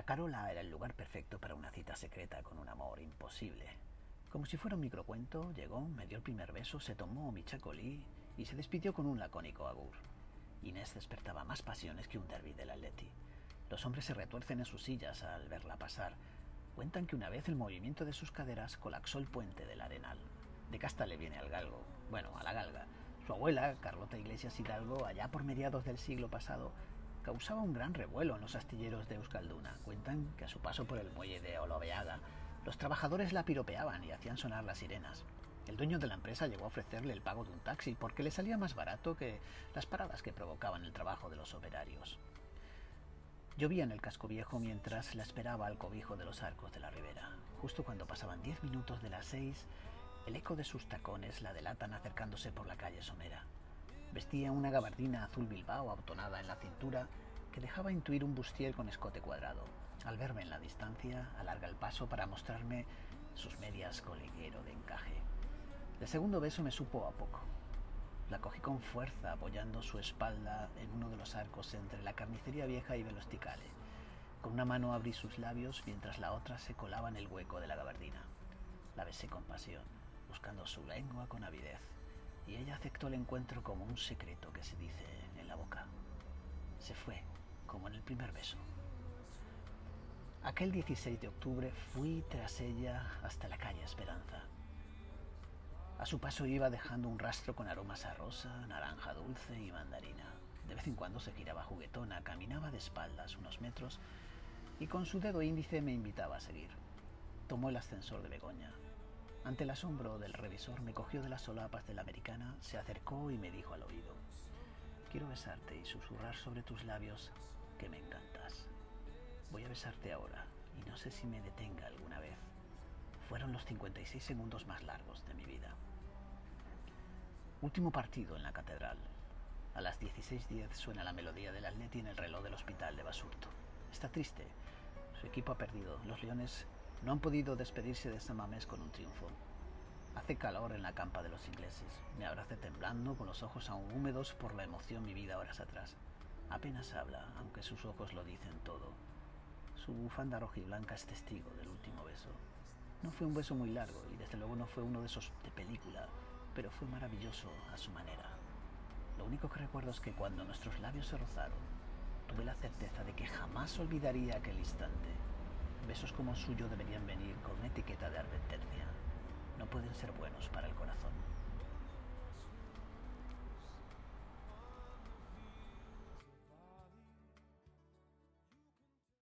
La Carola era el lugar perfecto para una cita secreta con un amor imposible. Como si fuera un microcuento, llegó, me dio el primer beso, se tomó mi chacolí y se despidió con un lacónico agur. Inés despertaba más pasiones que un derby del Atleti. Los hombres se retuercen en sus sillas al verla pasar. Cuentan que una vez el movimiento de sus caderas colapsó el puente del Arenal. De casta le viene al galgo, bueno, a la galga. Su abuela, Carlota Iglesias Hidalgo, allá por mediados del siglo pasado, causaba un gran revuelo en los astilleros de Euskalduna. Cuentan que a su paso por el muelle de Oloveaga, los trabajadores la piropeaban y hacían sonar las sirenas. El dueño de la empresa llegó a ofrecerle el pago de un taxi porque le salía más barato que las paradas que provocaban el trabajo de los operarios. Llovía en el casco viejo mientras la esperaba al cobijo de los arcos de la ribera. Justo cuando pasaban diez minutos de las seis, el eco de sus tacones la delatan acercándose por la calle Somera. Vestía una gabardina azul Bilbao abotonada en la cintura que dejaba intuir un bustier con escote cuadrado. Al verme en la distancia, alarga el paso para mostrarme sus medias coliguero de encaje. El segundo beso me supo a poco. La cogí con fuerza apoyando su espalda en uno de los arcos entre la carnicería vieja y Velosticale. Con una mano abrí sus labios mientras la otra se colaba en el hueco de la gabardina. La besé con pasión, buscando su lengua con avidez y ella aceptó el encuentro como un secreto que se dice en la boca. Se fue, como en el primer beso. Aquel 16 de octubre fui tras ella hasta la calle Esperanza. A su paso iba dejando un rastro con aromas a rosa, naranja dulce y mandarina. De vez en cuando se giraba juguetona, caminaba de espaldas unos metros y con su dedo índice me invitaba a seguir. Tomó el ascensor de Begoña, ante el asombro del revisor me cogió de las solapas de la americana, se acercó y me dijo al oído, quiero besarte y susurrar sobre tus labios que me encantas. Voy a besarte ahora y no sé si me detenga alguna vez. Fueron los 56 segundos más largos de mi vida. Último partido en la catedral. A las 16.10 suena la melodía del Atleti en el reloj del hospital de Basurto. Está triste. Su equipo ha perdido. Los Leones no han podido despedirse de Samamés con un triunfo. Hace calor en la campa de los ingleses. Me abrace temblando, con los ojos aún húmedos por la emoción vivida horas atrás. Apenas habla, aunque sus ojos lo dicen todo. Su bufanda roja y blanca es testigo del último beso. No fue un beso muy largo y desde luego no fue uno de esos de película, pero fue maravilloso a su manera. Lo único que recuerdo es que cuando nuestros labios se rozaron, tuve la certeza de que jamás olvidaría aquel instante Besos como el suyo deberían venir con una etiqueta de advertencia. No pueden ser buenos para el corazón.